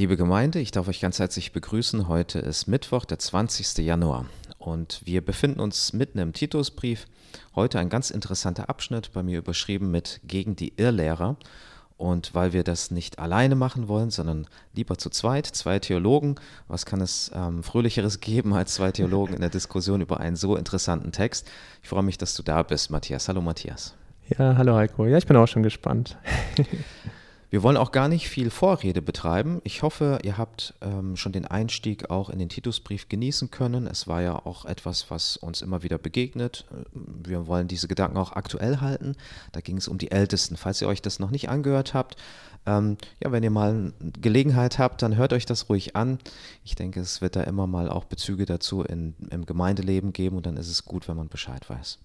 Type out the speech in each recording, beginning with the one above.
Liebe Gemeinde, ich darf euch ganz herzlich begrüßen. Heute ist Mittwoch, der 20. Januar und wir befinden uns mitten im Titusbrief. Heute ein ganz interessanter Abschnitt, bei mir überschrieben mit Gegen die Irrlehrer. Und weil wir das nicht alleine machen wollen, sondern lieber zu zweit, zwei Theologen, was kann es ähm, Fröhlicheres geben als zwei Theologen in der Diskussion über einen so interessanten Text? Ich freue mich, dass du da bist, Matthias. Hallo, Matthias. Ja, hallo Heiko. Ja, ich bin auch schon gespannt. Wir wollen auch gar nicht viel Vorrede betreiben. Ich hoffe, ihr habt ähm, schon den Einstieg auch in den Titusbrief genießen können. Es war ja auch etwas, was uns immer wieder begegnet. Wir wollen diese Gedanken auch aktuell halten. Da ging es um die Ältesten. Falls ihr euch das noch nicht angehört habt, ähm, ja, wenn ihr mal Gelegenheit habt, dann hört euch das ruhig an. Ich denke, es wird da immer mal auch Bezüge dazu in, im Gemeindeleben geben und dann ist es gut, wenn man Bescheid weiß.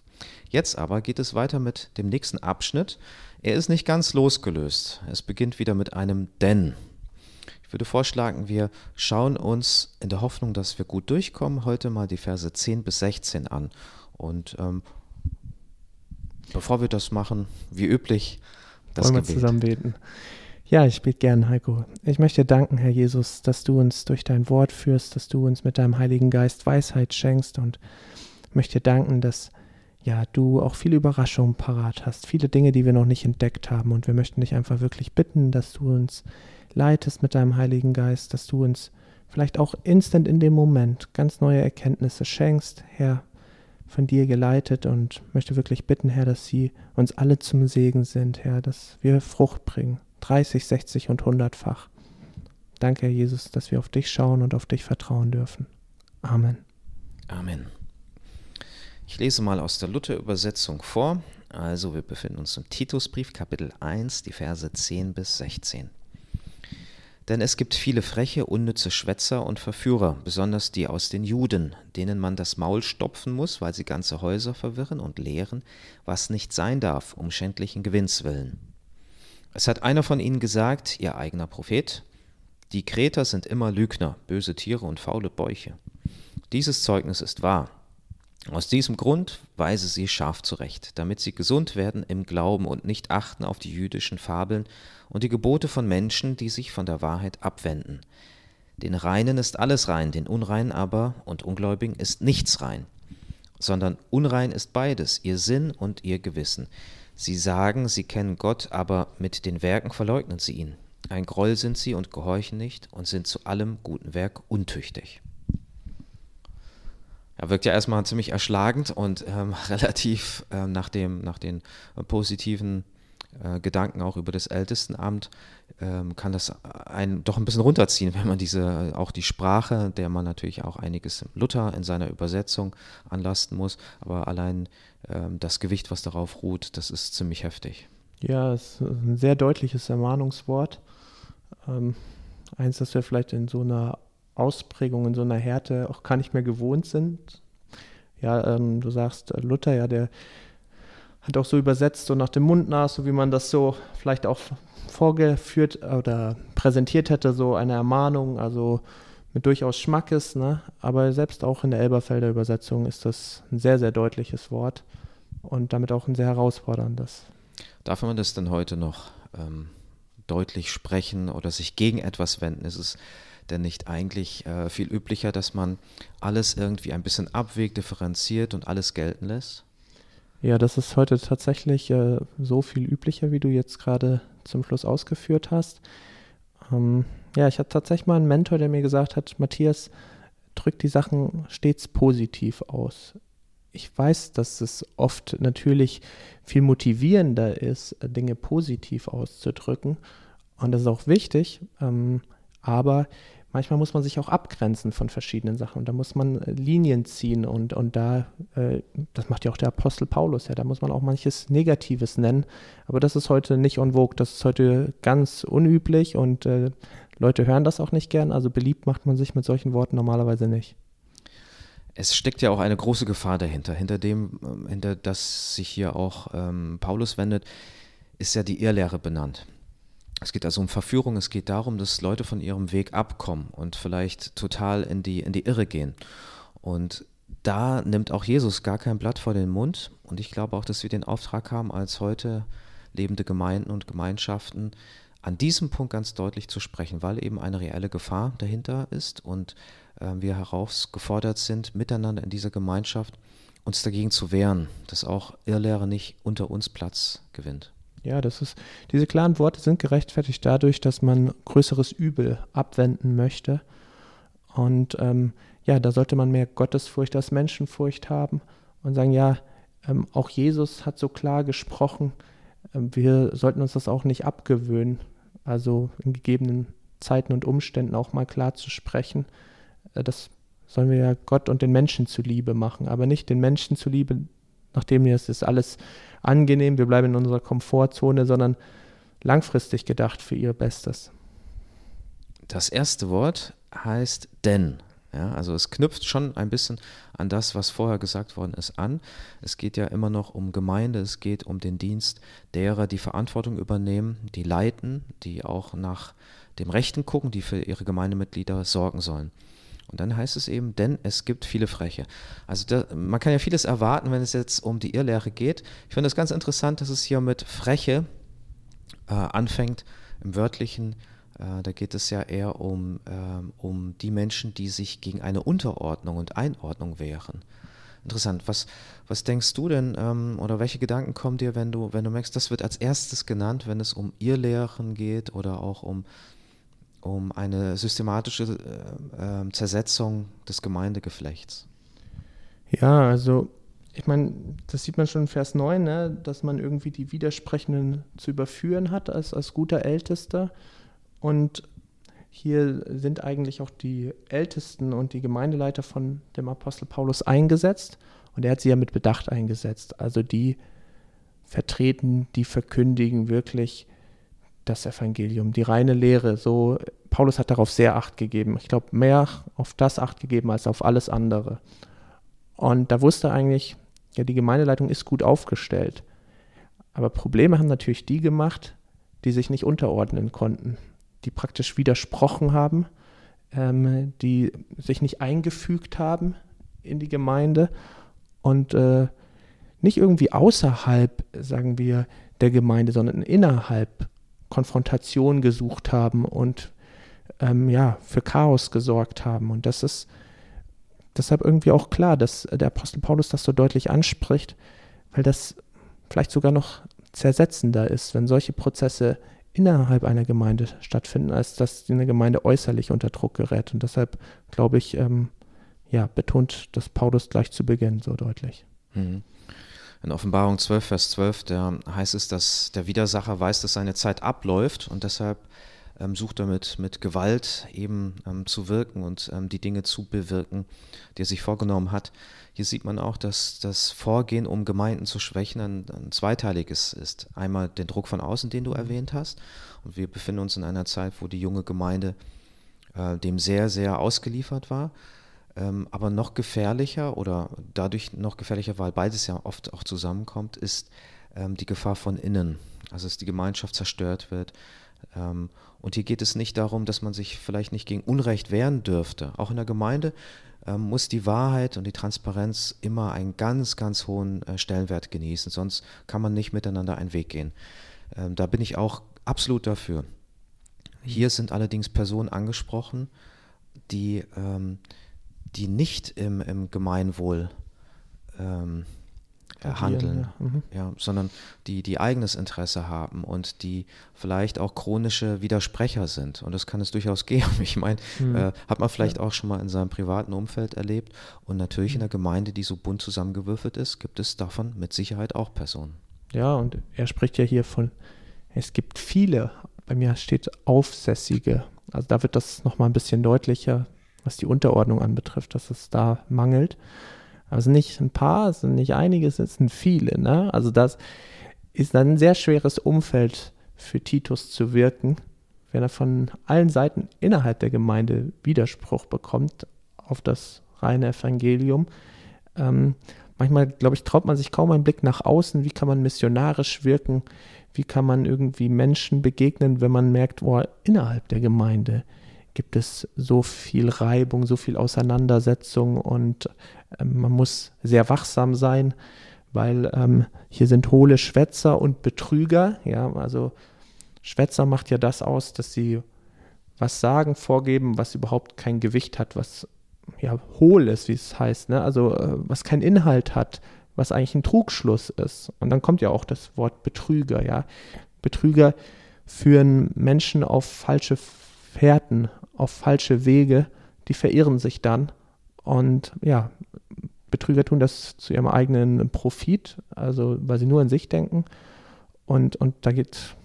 Jetzt aber geht es weiter mit dem nächsten Abschnitt. Er ist nicht ganz losgelöst. Es beginnt wieder mit einem Denn. Ich würde vorschlagen, wir schauen uns in der Hoffnung, dass wir gut durchkommen, heute mal die Verse 10 bis 16 an. Und ähm, bevor wir das machen, wie üblich, das Wollen wir zusammen beten. Ja, ich bete gern, Heiko. Ich möchte danken, Herr Jesus, dass du uns durch dein Wort führst, dass du uns mit deinem Heiligen Geist Weisheit schenkst und möchte danken, dass ja, du auch viele Überraschungen parat hast, viele Dinge, die wir noch nicht entdeckt haben. Und wir möchten dich einfach wirklich bitten, dass du uns leitest mit deinem Heiligen Geist, dass du uns vielleicht auch instant in dem Moment ganz neue Erkenntnisse schenkst, Herr, von dir geleitet und möchte wirklich bitten, Herr, dass sie uns alle zum Segen sind, Herr, dass wir Frucht bringen, 30, 60 und 100-fach. Danke, Herr Jesus, dass wir auf dich schauen und auf dich vertrauen dürfen. Amen. Amen. Ich lese mal aus der Luther-Übersetzung vor. Also wir befinden uns im Titusbrief Kapitel 1, die Verse 10 bis 16. Denn es gibt viele freche, unnütze Schwätzer und Verführer, besonders die aus den Juden, denen man das Maul stopfen muss, weil sie ganze Häuser verwirren und lehren, was nicht sein darf, um schändlichen Gewinns willen. Es hat einer von ihnen gesagt, ihr eigener Prophet, die Kreter sind immer Lügner, böse Tiere und faule Bäuche. Dieses Zeugnis ist wahr. Aus diesem Grund weise sie scharf zurecht, damit sie gesund werden im Glauben und nicht achten auf die jüdischen Fabeln und die Gebote von Menschen, die sich von der Wahrheit abwenden. Den Reinen ist alles rein, den Unreinen aber und Ungläubigen ist nichts rein, sondern unrein ist beides, ihr Sinn und ihr Gewissen. Sie sagen, sie kennen Gott, aber mit den Werken verleugnen sie ihn. Ein Groll sind sie und gehorchen nicht und sind zu allem guten Werk untüchtig. Er wirkt ja erstmal ziemlich erschlagend und ähm, relativ äh, nach, dem, nach den äh, positiven äh, Gedanken auch über das Ältestenamt ähm, kann das einen doch ein bisschen runterziehen, wenn man diese, auch die Sprache, der man natürlich auch einiges Luther in seiner Übersetzung anlasten muss, aber allein ähm, das Gewicht, was darauf ruht, das ist ziemlich heftig. Ja, es ist ein sehr deutliches Ermahnungswort. Ähm, eins, das wir vielleicht in so einer Ausprägung, in so einer Härte auch gar nicht mehr gewohnt sind. Ja, ähm, du sagst, äh, Luther, ja, der hat auch so übersetzt, so nach dem Mund nach, so wie man das so vielleicht auch vorgeführt oder präsentiert hätte, so eine Ermahnung, also mit durchaus Schmackes, ne? aber selbst auch in der Elberfelder Übersetzung ist das ein sehr, sehr deutliches Wort und damit auch ein sehr herausforderndes. Darf man das denn heute noch ähm, deutlich sprechen oder sich gegen etwas wenden? Ist es denn nicht eigentlich äh, viel üblicher, dass man alles irgendwie ein bisschen abwägt, differenziert und alles gelten lässt? Ja, das ist heute tatsächlich äh, so viel üblicher, wie du jetzt gerade zum Schluss ausgeführt hast. Ähm, ja, ich hatte tatsächlich mal einen Mentor, der mir gesagt hat, Matthias, drück die Sachen stets positiv aus. Ich weiß, dass es oft natürlich viel motivierender ist, Dinge positiv auszudrücken. Und das ist auch wichtig. Ähm, aber manchmal muss man sich auch abgrenzen von verschiedenen Sachen und da muss man äh, Linien ziehen und, und da, äh, das macht ja auch der Apostel Paulus, ja, da muss man auch manches Negatives nennen, aber das ist heute nicht en vogue, das ist heute ganz unüblich und äh, Leute hören das auch nicht gern, also beliebt macht man sich mit solchen Worten normalerweise nicht. Es steckt ja auch eine große Gefahr dahinter, hinter dem, ähm, hinter das sich hier auch ähm, Paulus wendet, ist ja die Irrlehre benannt. Es geht also um Verführung, es geht darum, dass Leute von ihrem Weg abkommen und vielleicht total in die, in die Irre gehen. Und da nimmt auch Jesus gar kein Blatt vor den Mund. Und ich glaube auch, dass wir den Auftrag haben, als heute lebende Gemeinden und Gemeinschaften an diesem Punkt ganz deutlich zu sprechen, weil eben eine reelle Gefahr dahinter ist und äh, wir herausgefordert sind, miteinander in dieser Gemeinschaft uns dagegen zu wehren, dass auch Irrlehre nicht unter uns Platz gewinnt. Ja, das ist, diese klaren Worte sind gerechtfertigt dadurch, dass man größeres Übel abwenden möchte. Und ähm, ja, da sollte man mehr Gottesfurcht als Menschenfurcht haben und sagen, ja, ähm, auch Jesus hat so klar gesprochen, äh, wir sollten uns das auch nicht abgewöhnen, also in gegebenen Zeiten und Umständen auch mal klar zu sprechen. Äh, das sollen wir ja Gott und den Menschen zuliebe machen, aber nicht den Menschen zuliebe, nachdem es ist alles angenehm, wir bleiben in unserer Komfortzone, sondern langfristig gedacht für ihr Bestes. Das erste Wort heißt denn. Ja, also es knüpft schon ein bisschen an das, was vorher gesagt worden ist, an. Es geht ja immer noch um Gemeinde, es geht um den Dienst derer, die Verantwortung übernehmen, die leiten, die auch nach dem Rechten gucken, die für ihre Gemeindemitglieder sorgen sollen. Und dann heißt es eben, denn es gibt viele Freche. Also da, man kann ja vieles erwarten, wenn es jetzt um die Irrlehre geht. Ich finde es ganz interessant, dass es hier mit Freche äh, anfängt, im wörtlichen äh, da geht es ja eher um, ähm, um die Menschen, die sich gegen eine Unterordnung und Einordnung wehren. Interessant. Was, was denkst du denn ähm, oder welche Gedanken kommen dir, wenn du, wenn du merkst, das wird als erstes genannt, wenn es um Irrlehren geht oder auch um, um eine systematische äh, äh, Zersetzung des Gemeindegeflechts? Ja, also ich meine, das sieht man schon in Vers 9, ne, dass man irgendwie die Widersprechenden zu überführen hat als, als guter Ältester. Und hier sind eigentlich auch die Ältesten und die Gemeindeleiter von dem Apostel Paulus eingesetzt. Und er hat sie ja mit Bedacht eingesetzt. Also die vertreten, die verkündigen wirklich das Evangelium, die reine Lehre. So, Paulus hat darauf sehr Acht gegeben. Ich glaube, mehr auf das Acht gegeben als auf alles andere. Und da wusste eigentlich, ja, die Gemeindeleitung ist gut aufgestellt. Aber Probleme haben natürlich die gemacht, die sich nicht unterordnen konnten die praktisch widersprochen haben, ähm, die sich nicht eingefügt haben in die Gemeinde und äh, nicht irgendwie außerhalb, sagen wir, der Gemeinde, sondern innerhalb Konfrontation gesucht haben und ähm, ja, für Chaos gesorgt haben. Und das ist deshalb irgendwie auch klar, dass der Apostel Paulus das so deutlich anspricht, weil das vielleicht sogar noch zersetzender ist, wenn solche Prozesse innerhalb einer Gemeinde stattfinden, als dass eine Gemeinde äußerlich unter Druck gerät. Und deshalb glaube ich, ähm, ja, betont das Paulus gleich zu Beginn so deutlich. Mhm. In Offenbarung 12, Vers 12, da heißt es, dass der Widersacher weiß, dass seine Zeit abläuft und deshalb ähm, sucht er mit, mit Gewalt eben ähm, zu wirken und ähm, die Dinge zu bewirken, die er sich vorgenommen hat. Hier sieht man auch, dass das Vorgehen, um Gemeinden zu schwächen, ein, ein zweiteiliges ist. Einmal den Druck von außen, den du erwähnt hast. Und wir befinden uns in einer Zeit, wo die junge Gemeinde äh, dem sehr, sehr ausgeliefert war. Ähm, aber noch gefährlicher oder dadurch noch gefährlicher, weil beides ja oft auch zusammenkommt, ist ähm, die Gefahr von innen. Also dass die Gemeinschaft zerstört wird, ähm, und hier geht es nicht darum, dass man sich vielleicht nicht gegen Unrecht wehren dürfte. Auch in der Gemeinde muss die Wahrheit und die Transparenz immer einen ganz, ganz hohen äh, Stellenwert genießen, sonst kann man nicht miteinander einen Weg gehen. Da bin ich auch absolut dafür. Hier sind allerdings Personen angesprochen, die, die nicht im, im Gemeinwohl ähm, handeln, ja. Mhm. ja. sondern die, die eigenes Interesse haben und die vielleicht auch chronische Widersprecher sind. Und das kann es durchaus geben. Ich meine, mhm. äh, hat man vielleicht ja. auch schon mal in seinem privaten Umfeld erlebt. Und natürlich in der Gemeinde, die so bunt zusammengewürfelt ist, gibt es davon mit Sicherheit auch Personen. Ja, und er spricht ja hier von, es gibt viele, bei mir steht Aufsässige. Also da wird das nochmal ein bisschen deutlicher, was die Unterordnung anbetrifft, dass es da mangelt. Aber es sind nicht ein paar, es sind nicht einige, es sind viele. Ne? Also das ist dann ein sehr schweres Umfeld für Titus zu wirken, wenn er von allen Seiten innerhalb der Gemeinde Widerspruch bekommt auf das reine Evangelium. Ähm, manchmal, glaube ich, traut man sich kaum einen Blick nach außen. Wie kann man missionarisch wirken? Wie kann man irgendwie Menschen begegnen, wenn man merkt, oh, innerhalb der Gemeinde gibt es so viel Reibung, so viel Auseinandersetzung und ähm, man muss sehr wachsam sein, weil ähm, hier sind hohle Schwätzer und Betrüger, ja, also Schwätzer macht ja das aus, dass sie was sagen, vorgeben, was überhaupt kein Gewicht hat, was ja hohl ist, wie es heißt, ne? also äh, was keinen Inhalt hat, was eigentlich ein Trugschluss ist. Und dann kommt ja auch das Wort Betrüger, ja. Betrüger führen Menschen auf falsche Fährten, auf falsche Wege, die verirren sich dann. Und ja, Betrüger tun das zu ihrem eigenen Profit, also weil sie nur an sich denken. Und, und da geht,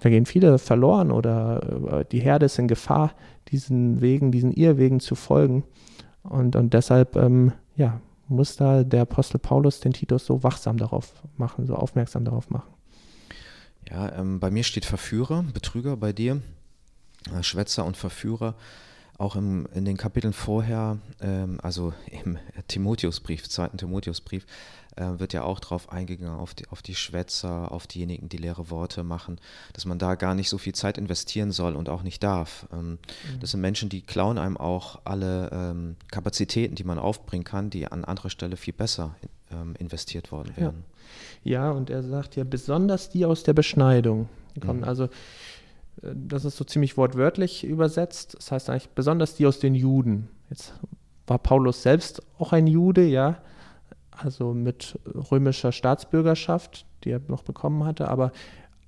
da gehen viele verloren oder äh, die Herde ist in Gefahr, diesen Wegen, diesen Irrwegen zu folgen. Und, und deshalb, ähm, ja, muss da der Apostel Paulus den Titus so wachsam darauf machen, so aufmerksam darauf machen. Ja, ähm, bei mir steht Verführer, Betrüger bei dir, Schwätzer und Verführer. Auch im, in den Kapiteln vorher, ähm, also im Timotheusbrief, zweiten Timotheusbrief, äh, wird ja auch darauf eingegangen, auf die, auf die Schwätzer, auf diejenigen, die leere Worte machen, dass man da gar nicht so viel Zeit investieren soll und auch nicht darf. Ähm, mhm. Das sind Menschen, die klauen einem auch alle ähm, Kapazitäten, die man aufbringen kann, die an anderer Stelle viel besser ähm, investiert worden wären. Ja. ja. und er sagt ja, besonders die aus der Beschneidung kommen. Mhm. Also äh, das ist so ziemlich wortwörtlich übersetzt. Das heißt eigentlich besonders die aus den Juden. Jetzt war Paulus selbst auch ein Jude, ja also mit römischer Staatsbürgerschaft, die er noch bekommen hatte, aber,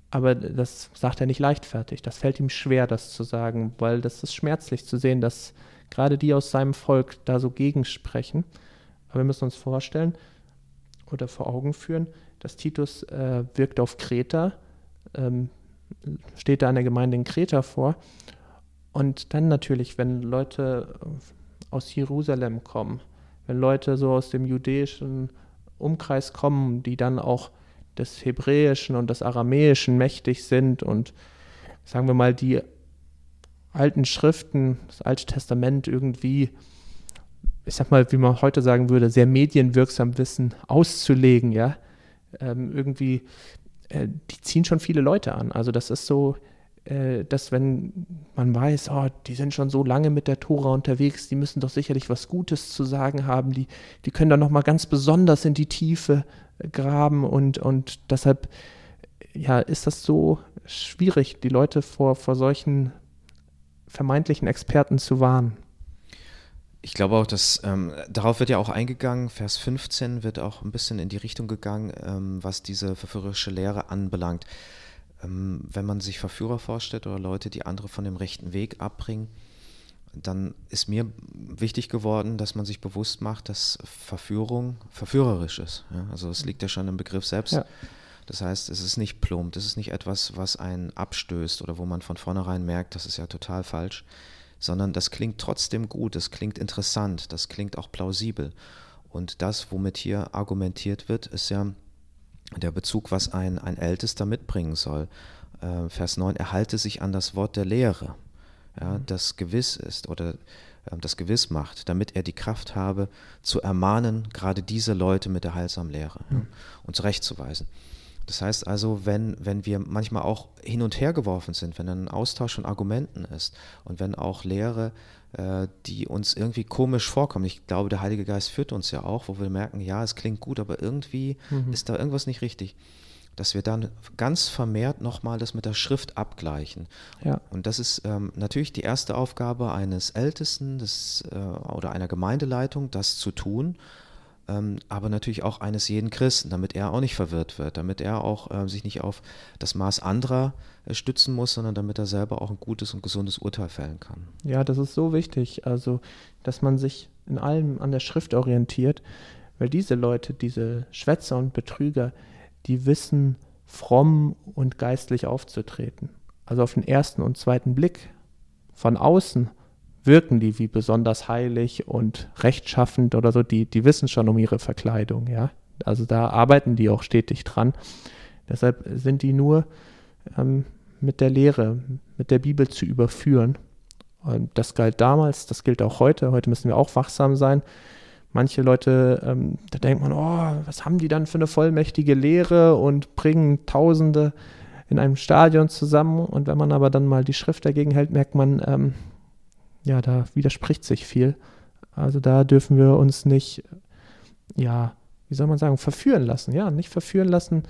aber das sagt er nicht leichtfertig. Das fällt ihm schwer, das zu sagen, weil das ist schmerzlich zu sehen, dass gerade die aus seinem Volk da so gegensprechen. Aber wir müssen uns vorstellen oder vor Augen führen, dass Titus äh, wirkt auf Kreta, ähm, steht da in der Gemeinde in Kreta vor. Und dann natürlich, wenn Leute aus Jerusalem kommen, wenn Leute so aus dem jüdischen Umkreis kommen, die dann auch des Hebräischen und des Aramäischen mächtig sind und sagen wir mal die alten Schriften, das Alte Testament irgendwie, ich sag mal, wie man heute sagen würde, sehr medienwirksam wissen, auszulegen, ja, ähm, irgendwie, äh, die ziehen schon viele Leute an. Also das ist so, äh, dass wenn man weiß, oh, die sind schon so lange mit der Tora unterwegs, die müssen doch sicherlich was Gutes zu sagen haben, die, die können da nochmal ganz besonders in die Tiefe äh, graben und, und deshalb ja, ist das so schwierig, die Leute vor, vor solchen vermeintlichen Experten zu warnen. Ich glaube auch, dass ähm, darauf wird ja auch eingegangen, Vers 15 wird auch ein bisschen in die Richtung gegangen, ähm, was diese verführerische Lehre anbelangt. Ähm, wenn man sich Verführer vorstellt oder Leute, die andere von dem rechten Weg abbringen, dann ist mir wichtig geworden, dass man sich bewusst macht, dass Verführung verführerisch ist. Ja? Also es liegt ja schon im Begriff selbst. Ja. Das heißt, es ist nicht plump, es ist nicht etwas, was einen abstößt oder wo man von vornherein merkt, das ist ja total falsch, sondern das klingt trotzdem gut, das klingt interessant, das klingt auch plausibel. Und das, womit hier argumentiert wird, ist ja der Bezug, was ein, ein Ältester mitbringen soll. Äh, Vers 9, er halte sich an das Wort der Lehre, ja, mhm. das gewiss ist oder äh, das gewiss macht, damit er die Kraft habe, zu ermahnen, gerade diese Leute mit der heilsamen Lehre ja, und zurechtzuweisen. Das heißt also, wenn, wenn wir manchmal auch hin und her geworfen sind, wenn ein Austausch von Argumenten ist und wenn auch Lehre äh, die uns irgendwie komisch vorkommen. Ich glaube, der Heilige Geist führt uns ja auch, wo wir merken, ja, es klingt gut, aber irgendwie mhm. ist da irgendwas nicht richtig. Dass wir dann ganz vermehrt nochmal das mit der Schrift abgleichen. Ja. Und das ist ähm, natürlich die erste Aufgabe eines Ältesten des, äh, oder einer Gemeindeleitung, das zu tun aber natürlich auch eines jeden Christen, damit er auch nicht verwirrt wird, damit er auch äh, sich nicht auf das Maß anderer äh, stützen muss, sondern damit er selber auch ein gutes und gesundes Urteil fällen kann. Ja, das ist so wichtig, also dass man sich in allem an der Schrift orientiert, weil diese Leute, diese Schwätzer und Betrüger, die wissen fromm und geistlich aufzutreten. Also auf den ersten und zweiten Blick von außen wirken die wie besonders heilig und rechtschaffend oder so, die, die wissen schon um ihre Verkleidung, ja. Also da arbeiten die auch stetig dran. Deshalb sind die nur ähm, mit der Lehre, mit der Bibel zu überführen. Und das galt damals, das gilt auch heute. Heute müssen wir auch wachsam sein. Manche Leute, ähm, da denkt man, oh, was haben die dann für eine vollmächtige Lehre und bringen Tausende in einem Stadion zusammen. Und wenn man aber dann mal die Schrift dagegen hält, merkt man, ähm, ja, da widerspricht sich viel. Also da dürfen wir uns nicht, ja, wie soll man sagen, verführen lassen. Ja, nicht verführen lassen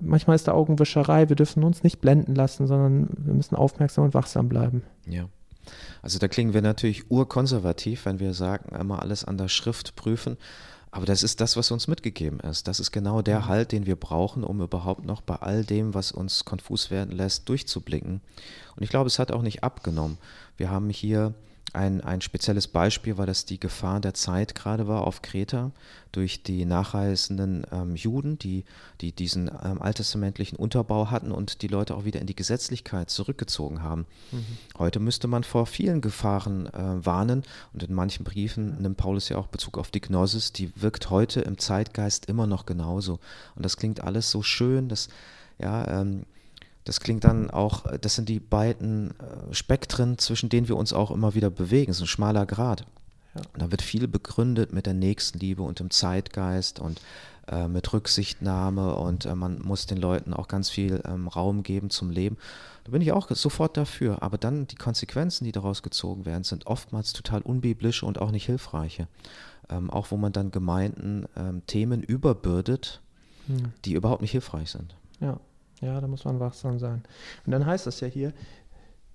manchmal ist da Augenwischerei, wir dürfen uns nicht blenden lassen, sondern wir müssen aufmerksam und wachsam bleiben. Ja. Also da klingen wir natürlich urkonservativ, wenn wir sagen, immer alles an der Schrift prüfen. Aber das ist das, was uns mitgegeben ist. Das ist genau der mhm. Halt, den wir brauchen, um überhaupt noch bei all dem, was uns konfus werden lässt, durchzublicken. Und ich glaube, es hat auch nicht abgenommen. Wir haben hier ein, ein spezielles Beispiel, weil das die Gefahr der Zeit gerade war auf Kreta durch die nachreisenden ähm, Juden, die, die diesen ähm, alttestamentlichen Unterbau hatten und die Leute auch wieder in die Gesetzlichkeit zurückgezogen haben. Mhm. Heute müsste man vor vielen Gefahren äh, warnen und in manchen Briefen nimmt Paulus ja auch Bezug auf die Gnosis, die wirkt heute im Zeitgeist immer noch genauso. Und das klingt alles so schön, dass ja, ähm, das klingt dann auch, das sind die beiden äh, Spektren, zwischen denen wir uns auch immer wieder bewegen. Es ist ein schmaler Grad. Ja. Da wird viel begründet mit der Nächstenliebe und dem Zeitgeist und äh, mit Rücksichtnahme und äh, man muss den Leuten auch ganz viel ähm, Raum geben zum Leben. Da bin ich auch sofort dafür. Aber dann die Konsequenzen, die daraus gezogen werden, sind oftmals total unbiblische und auch nicht hilfreiche. Ähm, auch wo man dann Gemeinden ähm, Themen überbürdet, hm. die überhaupt nicht hilfreich sind. Ja. Ja, da muss man wachsam sein. Und dann heißt das ja hier,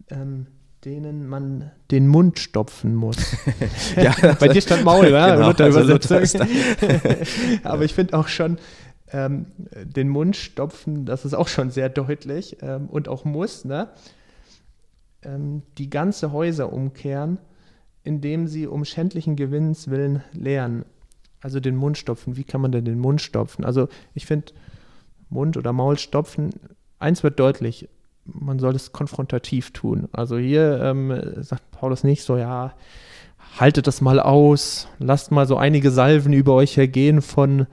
ähm, denen man den Mund stopfen muss. ja, Bei dir stand Maul, ja, genau, Luther also Aber ich finde auch schon, ähm, den Mund stopfen, das ist auch schon sehr deutlich ähm, und auch muss, ne? Ähm, die ganze Häuser umkehren, indem sie um schändlichen Gewinns willen lehren. Also den Mund stopfen. Wie kann man denn den Mund stopfen? Also ich finde, Mund oder Maul stopfen. Eins wird deutlich, man soll es konfrontativ tun. Also hier ähm, sagt Paulus nicht so, ja, haltet das mal aus, lasst mal so einige Salven über euch hergehen von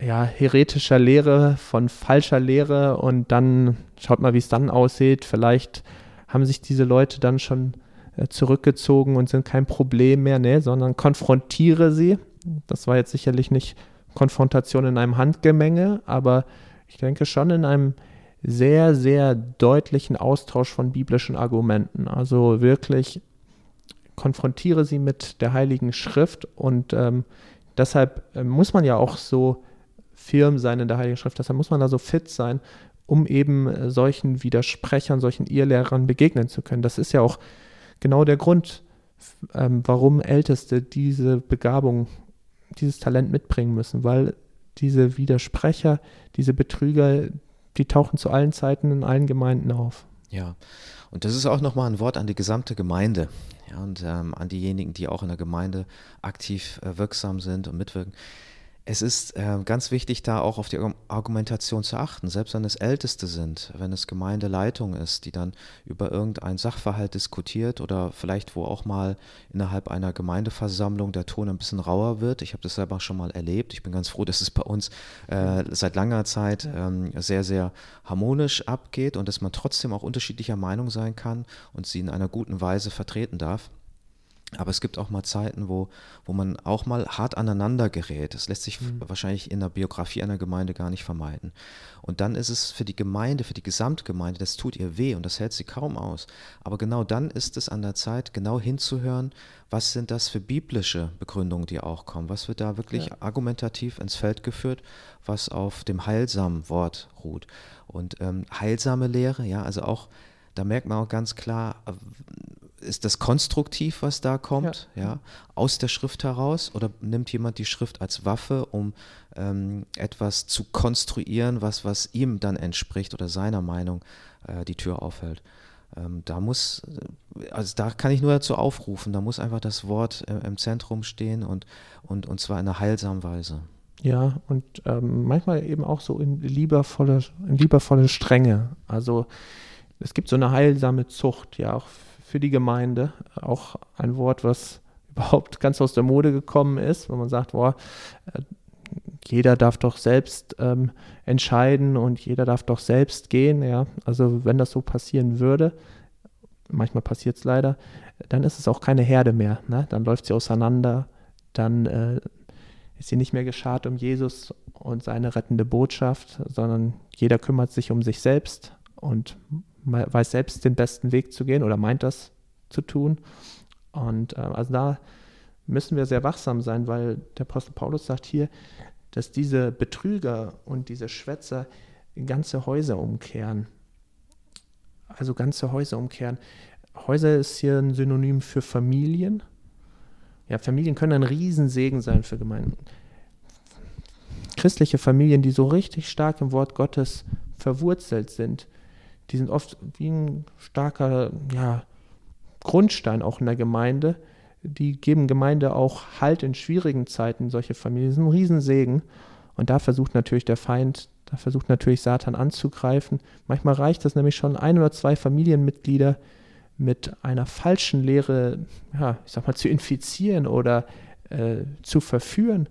ja, heretischer Lehre, von falscher Lehre und dann schaut mal, wie es dann aussieht. Vielleicht haben sich diese Leute dann schon äh, zurückgezogen und sind kein Problem mehr, ne, sondern konfrontiere sie. Das war jetzt sicherlich nicht Konfrontation in einem Handgemenge, aber ich denke schon in einem sehr, sehr deutlichen Austausch von biblischen Argumenten. Also wirklich konfrontiere sie mit der Heiligen Schrift und ähm, deshalb äh, muss man ja auch so firm sein in der Heiligen Schrift, deshalb muss man da so fit sein, um eben äh, solchen Widersprechern, solchen Irrlehrern begegnen zu können. Das ist ja auch genau der Grund, ähm, warum Älteste diese Begabung, dieses Talent mitbringen müssen, weil diese Widersprecher, diese Betrüger, die tauchen zu allen Zeiten in allen Gemeinden auf. Ja, und das ist auch nochmal ein Wort an die gesamte Gemeinde ja, und ähm, an diejenigen, die auch in der Gemeinde aktiv äh, wirksam sind und mitwirken es ist äh, ganz wichtig, da auch auf die Argumentation zu achten, selbst wenn es Älteste sind, wenn es Gemeindeleitung ist, die dann über irgendeinen Sachverhalt diskutiert oder vielleicht wo auch mal innerhalb einer Gemeindeversammlung der Ton ein bisschen rauer wird. Ich habe das selber schon mal erlebt. Ich bin ganz froh, dass es bei uns äh, seit langer Zeit ähm, sehr, sehr harmonisch abgeht und dass man trotzdem auch unterschiedlicher Meinung sein kann und sie in einer guten Weise vertreten darf. Aber es gibt auch mal Zeiten, wo, wo man auch mal hart aneinander gerät. Das lässt sich mhm. wahrscheinlich in der Biografie einer Gemeinde gar nicht vermeiden. Und dann ist es für die Gemeinde, für die Gesamtgemeinde, das tut ihr weh und das hält sie kaum aus. Aber genau dann ist es an der Zeit, genau hinzuhören, was sind das für biblische Begründungen, die auch kommen. Was wird da wirklich ja. argumentativ ins Feld geführt, was auf dem heilsamen Wort ruht. Und ähm, heilsame Lehre, ja, also auch, da merkt man auch ganz klar, ist das konstruktiv, was da kommt, ja. ja. aus der Schrift heraus? Oder nimmt jemand die Schrift als Waffe, um ähm, etwas zu konstruieren, was, was ihm dann entspricht oder seiner Meinung äh, die Tür aufhält? Ähm, da muss, äh, also da kann ich nur dazu aufrufen, da muss einfach das Wort äh, im Zentrum stehen und, und, und zwar in einer heilsamen Weise. Ja, und ähm, manchmal eben auch so in liebervolle, in liebervolle Strenge. Also es gibt so eine heilsame Zucht, ja, auch für die Gemeinde. Auch ein Wort, was überhaupt ganz aus der Mode gekommen ist, wenn man sagt, boah, äh, jeder darf doch selbst ähm, entscheiden und jeder darf doch selbst gehen. Ja, also wenn das so passieren würde, manchmal passiert es leider, dann ist es auch keine Herde mehr. Ne? Dann läuft sie auseinander, dann äh, ist sie nicht mehr geschart um Jesus und seine rettende Botschaft, sondern jeder kümmert sich um sich selbst und weiß selbst den besten Weg zu gehen oder meint das zu tun. Und äh, also da müssen wir sehr wachsam sein, weil der Apostel Paulus sagt hier, dass diese Betrüger und diese Schwätzer ganze Häuser umkehren. Also ganze Häuser umkehren. Häuser ist hier ein Synonym für Familien. Ja, Familien können ein Riesensegen sein für Gemeinden. Christliche Familien, die so richtig stark im Wort Gottes verwurzelt sind, die sind oft wie ein starker ja, Grundstein auch in der Gemeinde. Die geben Gemeinde auch Halt in schwierigen Zeiten, solche Familien. Das ist ein Riesensegen. Und da versucht natürlich der Feind, da versucht natürlich Satan anzugreifen. Manchmal reicht es nämlich schon, ein oder zwei Familienmitglieder mit einer falschen Lehre, ja, ich sag mal, zu infizieren oder äh, zu verführen.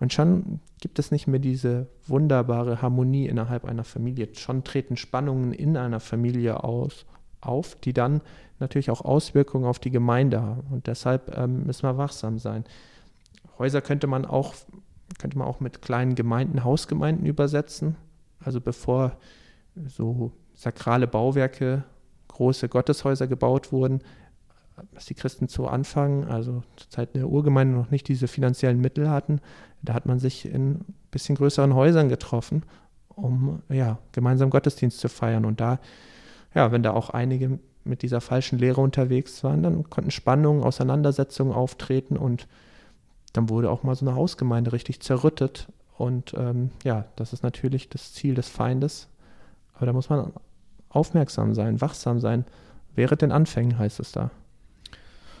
Und schon gibt es nicht mehr diese wunderbare Harmonie innerhalb einer Familie. Schon treten Spannungen in einer Familie aus, auf, die dann natürlich auch Auswirkungen auf die Gemeinde haben. Und deshalb ähm, müssen wir wachsam sein. Häuser könnte man auch, könnte man auch mit kleinen Gemeinden, Hausgemeinden übersetzen. Also bevor so sakrale Bauwerke große Gotteshäuser gebaut wurden, dass die Christen zu Anfang, also zur Zeit der Urgemeinde, noch nicht diese finanziellen Mittel hatten. Da hat man sich in ein bisschen größeren Häusern getroffen, um ja, gemeinsam Gottesdienst zu feiern. Und da, ja, wenn da auch einige mit dieser falschen Lehre unterwegs waren, dann konnten Spannungen, Auseinandersetzungen auftreten und dann wurde auch mal so eine Hausgemeinde richtig zerrüttet. Und ähm, ja, das ist natürlich das Ziel des Feindes. Aber da muss man aufmerksam sein, wachsam sein. Während den Anfängen heißt es da.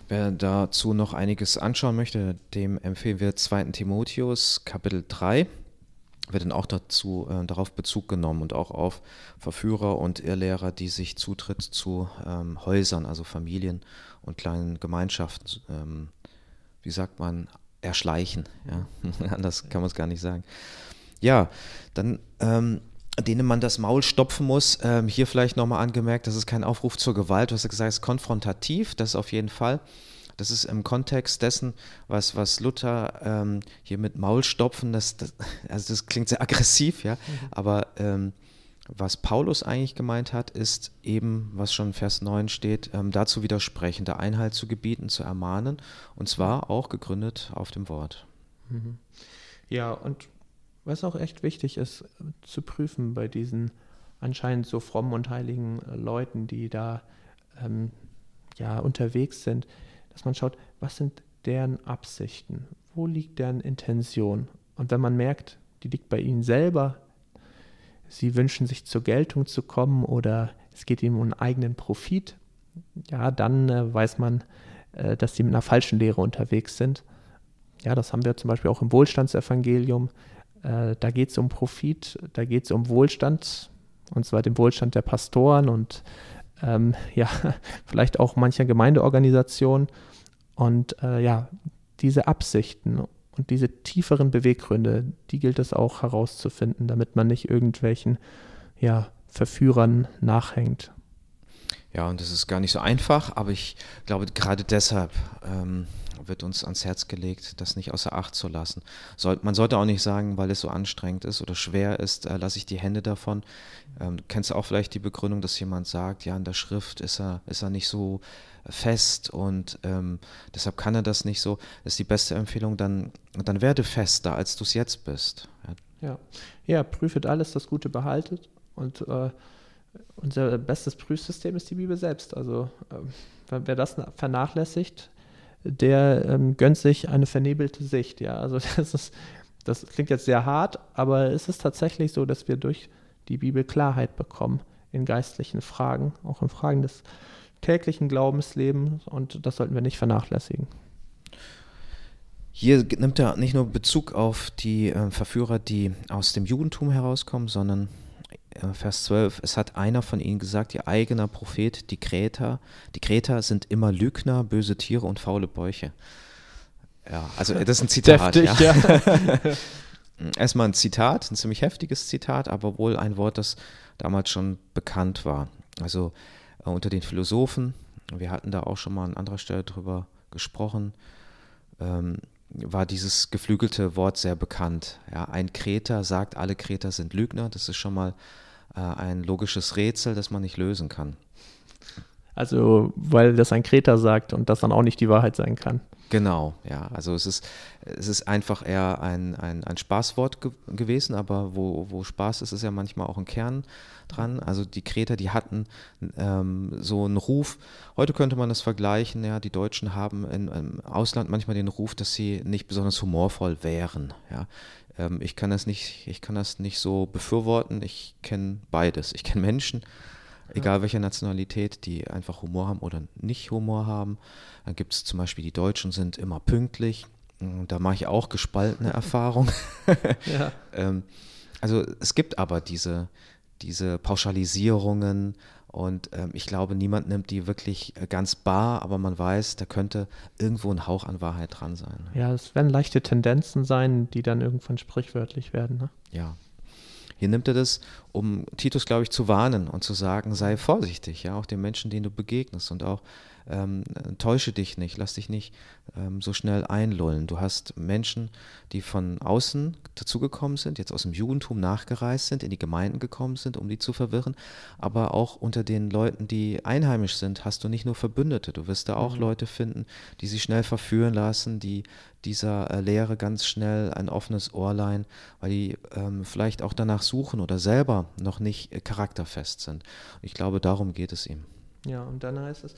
Wer dazu noch einiges anschauen möchte, dem empfehlen wir 2. Timotheus Kapitel 3. Wird dann auch dazu, äh, darauf Bezug genommen und auch auf Verführer und Irrlehrer, die sich Zutritt zu ähm, Häusern, also Familien und kleinen Gemeinschaften, ähm, wie sagt man, erschleichen. Ja? Anders kann man es gar nicht sagen. Ja, dann ähm, denen man das Maul stopfen muss. Ähm, hier vielleicht nochmal angemerkt, das ist kein Aufruf zur Gewalt. Du hast ja gesagt, es ist konfrontativ, das auf jeden Fall. Das ist im Kontext dessen, was, was Luther ähm, hier mit Maulstopfen, das, das, also das klingt sehr aggressiv, ja, mhm. aber ähm, was Paulus eigentlich gemeint hat, ist eben, was schon in Vers 9 steht, ähm, dazu widersprechen, der Einhalt zu gebieten, zu ermahnen, und zwar auch gegründet auf dem Wort. Mhm. Ja, und was auch echt wichtig ist, zu prüfen bei diesen anscheinend so frommen und heiligen äh, Leuten, die da ähm, ja unterwegs sind, dass man schaut, was sind deren Absichten, wo liegt deren Intention. Und wenn man merkt, die liegt bei ihnen selber, sie wünschen sich zur Geltung zu kommen oder es geht ihnen um einen eigenen Profit, ja, dann äh, weiß man, äh, dass sie mit einer falschen Lehre unterwegs sind. Ja, das haben wir zum Beispiel auch im Wohlstandsevangelium. Äh, da geht es um Profit, da geht es um Wohlstand, und zwar den Wohlstand der Pastoren und ähm, ja, vielleicht auch mancher Gemeindeorganisationen. Und äh, ja, diese Absichten und diese tieferen Beweggründe, die gilt es auch herauszufinden, damit man nicht irgendwelchen ja, Verführern nachhängt. Ja, und das ist gar nicht so einfach, aber ich glaube, gerade deshalb ähm, wird uns ans Herz gelegt, das nicht außer Acht zu lassen. Soll, man sollte auch nicht sagen, weil es so anstrengend ist oder schwer ist, äh, lasse ich die Hände davon. Ähm, kennst du auch vielleicht die Begründung, dass jemand sagt, ja, in der Schrift ist er, ist er nicht so fest und ähm, deshalb kann er das nicht so. Das ist die beste Empfehlung, dann, dann werde fester, als du es jetzt bist. Ja. ja, ja, prüfet alles, das Gute behaltet und äh, unser bestes Prüfsystem ist die Bibel selbst. Also äh, wer das vernachlässigt, der ähm, gönnt sich eine vernebelte Sicht. Ja, also das ist, das klingt jetzt sehr hart, aber es ist tatsächlich so, dass wir durch die Bibel Klarheit bekommen in geistlichen Fragen, auch in Fragen des täglichen Glaubenslebens und das sollten wir nicht vernachlässigen. Hier nimmt er nicht nur Bezug auf die äh, Verführer, die aus dem Judentum herauskommen, sondern Vers 12, es hat einer von ihnen gesagt, ihr eigener Prophet, die Kreter, die Kreter sind immer Lügner, böse Tiere und faule Bäuche. Ja, also das ist ein Zitat. Deftig, ja. ja. Erstmal ein Zitat, ein ziemlich heftiges Zitat, aber wohl ein Wort, das damals schon bekannt war. Also äh, unter den Philosophen, wir hatten da auch schon mal an anderer Stelle drüber gesprochen, ähm, war dieses geflügelte Wort sehr bekannt. Ja, ein Kreter sagt, alle Kreter sind Lügner. Das ist schon mal äh, ein logisches Rätsel, das man nicht lösen kann. Also, weil das ein Kreter sagt und das dann auch nicht die Wahrheit sein kann. Genau, ja. Also es ist, es ist einfach eher ein, ein, ein Spaßwort ge gewesen, aber wo, wo Spaß ist, ist ja manchmal auch ein Kern dran. Also die Kreter, die hatten ähm, so einen Ruf. Heute könnte man das vergleichen, ja, die Deutschen haben in, im Ausland manchmal den Ruf, dass sie nicht besonders humorvoll wären. Ja. Ähm, ich, kann das nicht, ich kann das nicht so befürworten. Ich kenne beides. Ich kenne Menschen, egal welcher Nationalität, die einfach Humor haben oder nicht Humor haben. Dann gibt es zum Beispiel die Deutschen sind immer pünktlich. Mm, da mache ich auch gespaltene Erfahrungen. ja. ähm, also es gibt aber diese, diese Pauschalisierungen und ähm, ich glaube, niemand nimmt die wirklich äh, ganz bar, aber man weiß, da könnte irgendwo ein Hauch an Wahrheit dran sein. Ja, es werden leichte Tendenzen sein, die dann irgendwann sprichwörtlich werden. Ne? Ja. Hier nimmt er das, um Titus, glaube ich, zu warnen und zu sagen, sei vorsichtig, ja, auch den Menschen, denen du begegnest und auch ähm, täusche dich nicht, lass dich nicht ähm, so schnell einlullen. Du hast Menschen, die von außen dazugekommen sind, jetzt aus dem Judentum nachgereist sind, in die Gemeinden gekommen sind, um die zu verwirren, aber auch unter den Leuten, die einheimisch sind, hast du nicht nur Verbündete, du wirst da auch mhm. Leute finden, die sich schnell verführen lassen, die dieser äh, Lehre ganz schnell ein offenes Ohr leihen, weil die ähm, vielleicht auch danach suchen oder selber noch nicht äh, charakterfest sind. Ich glaube, darum geht es ihm. Ja, und dann heißt es,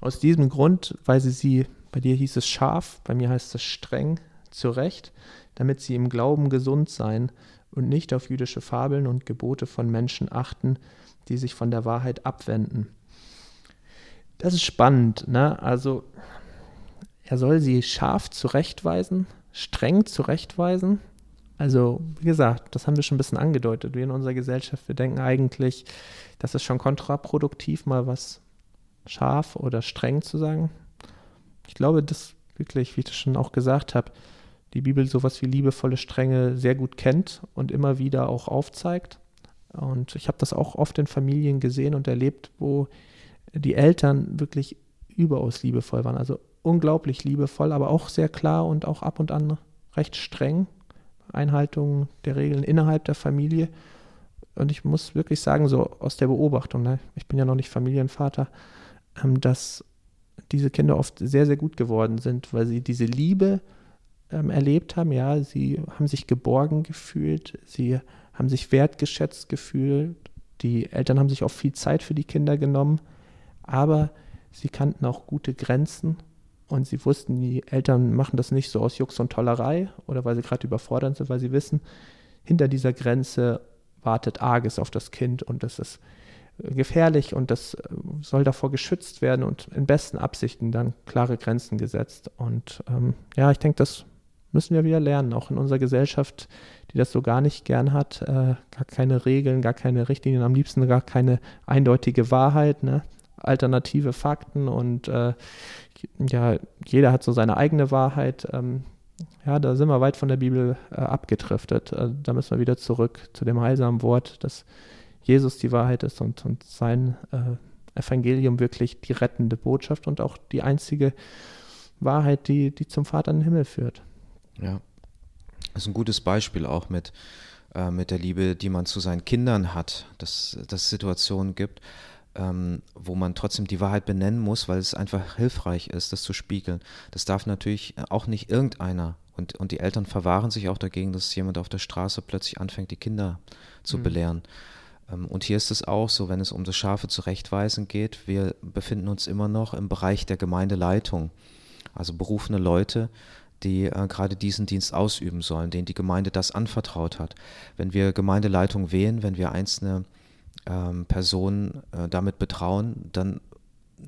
aus diesem Grund weise sie, bei dir hieß es scharf, bei mir heißt es streng, zurecht, damit sie im Glauben gesund seien und nicht auf jüdische Fabeln und Gebote von Menschen achten, die sich von der Wahrheit abwenden. Das ist spannend, ne? Also er soll sie scharf zurechtweisen, streng zurechtweisen. Also, wie gesagt, das haben wir schon ein bisschen angedeutet. Wir in unserer Gesellschaft, wir denken eigentlich, das ist schon kontraproduktiv, mal was scharf oder streng zu sagen. Ich glaube, dass wirklich, wie ich das schon auch gesagt habe, die Bibel sowas wie liebevolle Strenge sehr gut kennt und immer wieder auch aufzeigt. Und ich habe das auch oft in Familien gesehen und erlebt, wo die Eltern wirklich überaus liebevoll waren. Also unglaublich liebevoll, aber auch sehr klar und auch ab und an recht streng. Einhaltung der Regeln innerhalb der Familie. Und ich muss wirklich sagen, so aus der Beobachtung, ne, ich bin ja noch nicht Familienvater, ähm, dass diese Kinder oft sehr, sehr gut geworden sind, weil sie diese Liebe ähm, erlebt haben. Ja, sie haben sich geborgen gefühlt, sie haben sich wertgeschätzt gefühlt. Die Eltern haben sich auch viel Zeit für die Kinder genommen, aber sie kannten auch gute Grenzen und sie wussten, die Eltern machen das nicht so aus Jux und Tollerei oder weil sie gerade überfordert sind, weil sie wissen, hinter dieser Grenze wartet Arges auf das Kind und das ist gefährlich und das äh, soll davor geschützt werden und in besten Absichten dann klare Grenzen gesetzt. Und ähm, ja, ich denke, das müssen wir wieder lernen, auch in unserer Gesellschaft, die das so gar nicht gern hat, äh, gar keine Regeln, gar keine Richtlinien, am liebsten gar keine eindeutige Wahrheit, ne? alternative Fakten und äh, ja, jeder hat so seine eigene Wahrheit. Ähm, ja, da sind wir weit von der Bibel äh, abgedriftet. Äh, da müssen wir wieder zurück zu dem heilsamen Wort, das Jesus die Wahrheit ist und, und sein äh, Evangelium wirklich die rettende Botschaft und auch die einzige Wahrheit, die, die zum Vater in den Himmel führt. Ja, das ist ein gutes Beispiel auch mit, äh, mit der Liebe, die man zu seinen Kindern hat, dass, dass es Situationen gibt, ähm, wo man trotzdem die Wahrheit benennen muss, weil es einfach hilfreich ist, das zu spiegeln. Das darf natürlich auch nicht irgendeiner. Und, und die Eltern verwahren sich auch dagegen, dass jemand auf der Straße plötzlich anfängt, die Kinder zu mhm. belehren. Ähm, und hier ist es auch so, wenn es um das scharfe Zurechtweisen geht, wir befinden uns immer noch im Bereich der Gemeindeleitung, also berufene Leute, die äh, gerade diesen Dienst ausüben sollen, denen die Gemeinde das anvertraut hat. Wenn wir Gemeindeleitung wählen, wenn wir einzelne ähm, Personen äh, damit betrauen, dann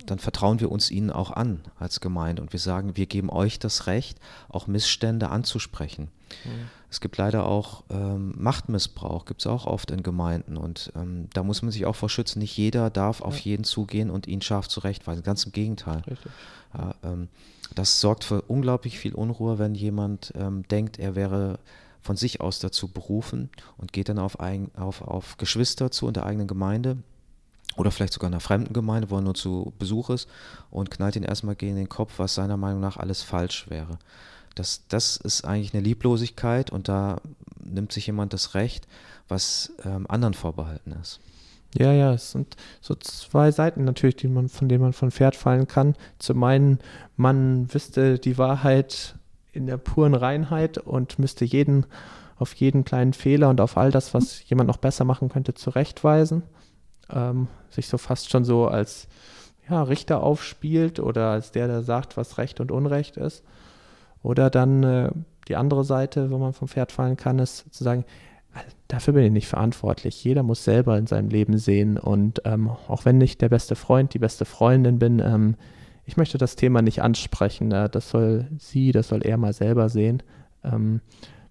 dann vertrauen wir uns ihnen auch an als Gemeinde und wir sagen, wir geben euch das Recht, auch Missstände anzusprechen. Mhm. Es gibt leider auch ähm, Machtmissbrauch, gibt es auch oft in Gemeinden und ähm, da muss man sich auch vor schützen. Nicht jeder darf ja. auf jeden zugehen und ihn scharf zurechtweisen, ganz im Gegenteil. Ja, ähm, das sorgt für unglaublich viel Unruhe, wenn jemand ähm, denkt, er wäre von sich aus dazu berufen und geht dann auf, ein, auf, auf Geschwister zu in der eigenen Gemeinde oder vielleicht sogar einer fremden Gemeinde, wo er nur zu Besuch ist und knallt ihn erstmal gegen den Kopf, was seiner Meinung nach alles falsch wäre. Das, das ist eigentlich eine Lieblosigkeit und da nimmt sich jemand das Recht, was ähm, anderen vorbehalten ist. Ja, ja, es sind so zwei Seiten natürlich, die man, von denen man von Pferd fallen kann. Zum einen, man wüsste die Wahrheit in der puren Reinheit und müsste jeden auf jeden kleinen Fehler und auf all das, was jemand noch besser machen könnte, zurechtweisen. Ähm, sich so fast schon so als ja, Richter aufspielt oder als der, der sagt, was Recht und Unrecht ist. Oder dann äh, die andere Seite, wo man vom Pferd fallen kann, ist zu sagen, dafür bin ich nicht verantwortlich. Jeder muss selber in seinem Leben sehen. Und ähm, auch wenn ich der beste Freund, die beste Freundin bin, ähm, ich möchte das Thema nicht ansprechen. Äh, das soll sie, das soll er mal selber sehen. Ähm,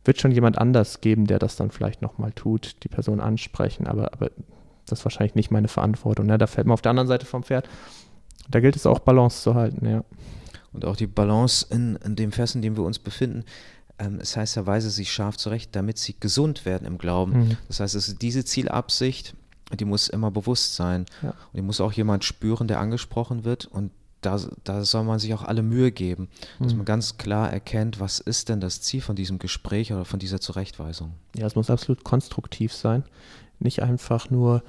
wird schon jemand anders geben, der das dann vielleicht nochmal tut, die Person ansprechen, aber, aber das ist wahrscheinlich nicht meine Verantwortung. Ne? Da fällt man auf der anderen Seite vom Pferd. Da gilt es auch Balance zu halten, ja. Und auch die Balance in, in dem Vers, in dem wir uns befinden, ähm, es heißt ja, weise sich scharf zurecht, damit sie gesund werden im Glauben. Mhm. Das heißt, es ist diese Zielabsicht, die muss immer bewusst sein. Ja. Und die muss auch jemand spüren, der angesprochen wird. Und da, da soll man sich auch alle Mühe geben, dass mhm. man ganz klar erkennt, was ist denn das Ziel von diesem Gespräch oder von dieser Zurechtweisung. Ja, es muss absolut konstruktiv sein. Nicht einfach nur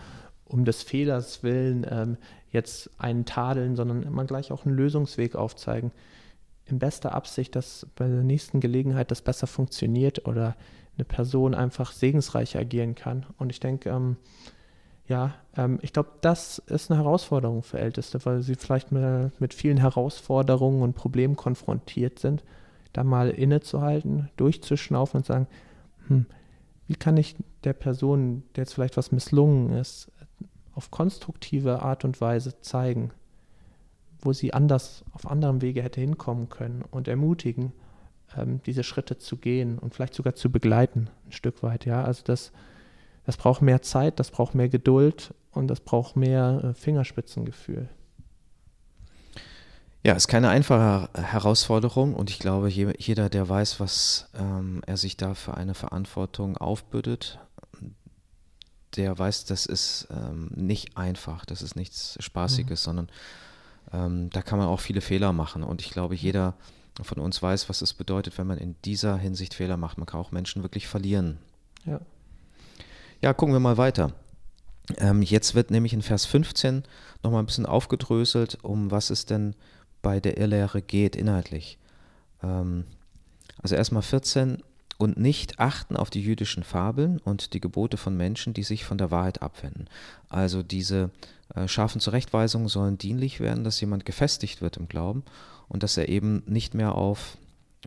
um des Fehlers willen ähm, jetzt einen tadeln, sondern immer gleich auch einen Lösungsweg aufzeigen in bester Absicht, dass bei der nächsten Gelegenheit das besser funktioniert oder eine Person einfach segensreich agieren kann. Und ich denke, ähm, ja, ähm, ich glaube, das ist eine Herausforderung für Älteste, weil sie vielleicht mit, mit vielen Herausforderungen und Problemen konfrontiert sind, da mal innezuhalten, durchzuschnaufen und sagen, hm, wie kann ich der Person, der jetzt vielleicht was misslungen ist, auf konstruktive Art und Weise zeigen, wo sie anders auf anderem Wege hätte hinkommen können und ermutigen, ähm, diese Schritte zu gehen und vielleicht sogar zu begleiten, ein Stück weit. Ja, also das, das braucht mehr Zeit, das braucht mehr Geduld und das braucht mehr äh, Fingerspitzengefühl. Ja, ist keine einfache Herausforderung und ich glaube, jeder, der weiß, was ähm, er sich da für eine Verantwortung aufbürdet, der weiß, das ist ähm, nicht einfach, das ist nichts Spaßiges, mhm. sondern ähm, da kann man auch viele Fehler machen. Und ich glaube, jeder von uns weiß, was es bedeutet, wenn man in dieser Hinsicht Fehler macht. Man kann auch Menschen wirklich verlieren. Ja. Ja, gucken wir mal weiter. Ähm, jetzt wird nämlich in Vers 15 nochmal ein bisschen aufgedröselt, um was es denn bei der Irrlehre geht inhaltlich. Ähm, also erstmal 14 und nicht achten auf die jüdischen Fabeln und die Gebote von Menschen, die sich von der Wahrheit abwenden. Also diese äh, scharfen Zurechtweisungen sollen dienlich werden, dass jemand gefestigt wird im Glauben und dass er eben nicht mehr auf,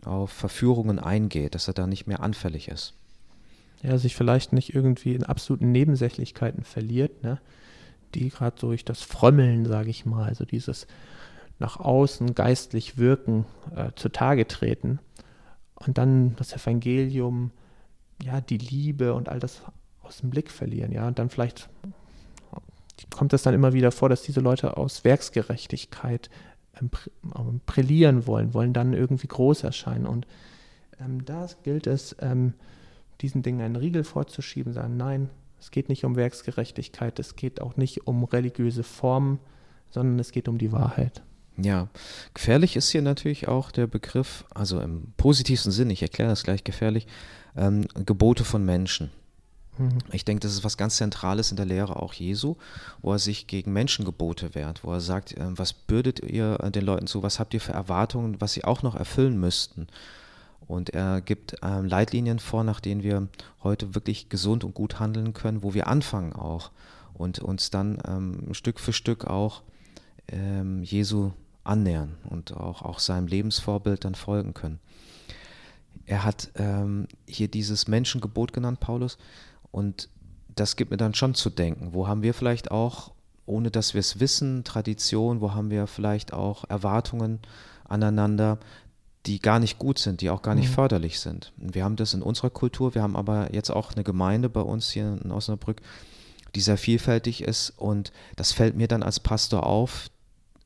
auf Verführungen eingeht, dass er da nicht mehr anfällig ist. Ja, sich vielleicht nicht irgendwie in absoluten Nebensächlichkeiten verliert, ne? die gerade durch das Frömmeln, sage ich mal, also dieses nach außen geistlich wirken, äh, zutage treten und dann das Evangelium, ja, die Liebe und all das aus dem Blick verlieren, ja, und dann vielleicht kommt es dann immer wieder vor, dass diese Leute aus Werksgerechtigkeit ähm, ähm, brillieren wollen, wollen dann irgendwie groß erscheinen. Und ähm, da gilt es, ähm, diesen Dingen einen Riegel vorzuschieben, sagen, nein, es geht nicht um Werksgerechtigkeit, es geht auch nicht um religiöse Formen, sondern es geht um die Wahrheit. Ja, gefährlich ist hier natürlich auch der Begriff, also im positivsten Sinn, ich erkläre das gleich gefährlich, ähm, Gebote von Menschen. Mhm. Ich denke, das ist was ganz Zentrales in der Lehre auch Jesu, wo er sich gegen Menschengebote wehrt, wo er sagt, äh, was bürdet ihr äh, den Leuten zu, was habt ihr für Erwartungen, was sie auch noch erfüllen müssten. Und er gibt ähm, Leitlinien vor, nach denen wir heute wirklich gesund und gut handeln können, wo wir anfangen auch und uns dann ähm, Stück für Stück auch ähm, Jesu annähern und auch, auch seinem Lebensvorbild dann folgen können. Er hat ähm, hier dieses Menschengebot genannt, Paulus, und das gibt mir dann schon zu denken. Wo haben wir vielleicht auch, ohne dass wir es wissen, Tradition, wo haben wir vielleicht auch Erwartungen aneinander, die gar nicht gut sind, die auch gar nicht mhm. förderlich sind. Wir haben das in unserer Kultur, wir haben aber jetzt auch eine Gemeinde bei uns hier in Osnabrück, die sehr vielfältig ist und das fällt mir dann als Pastor auf,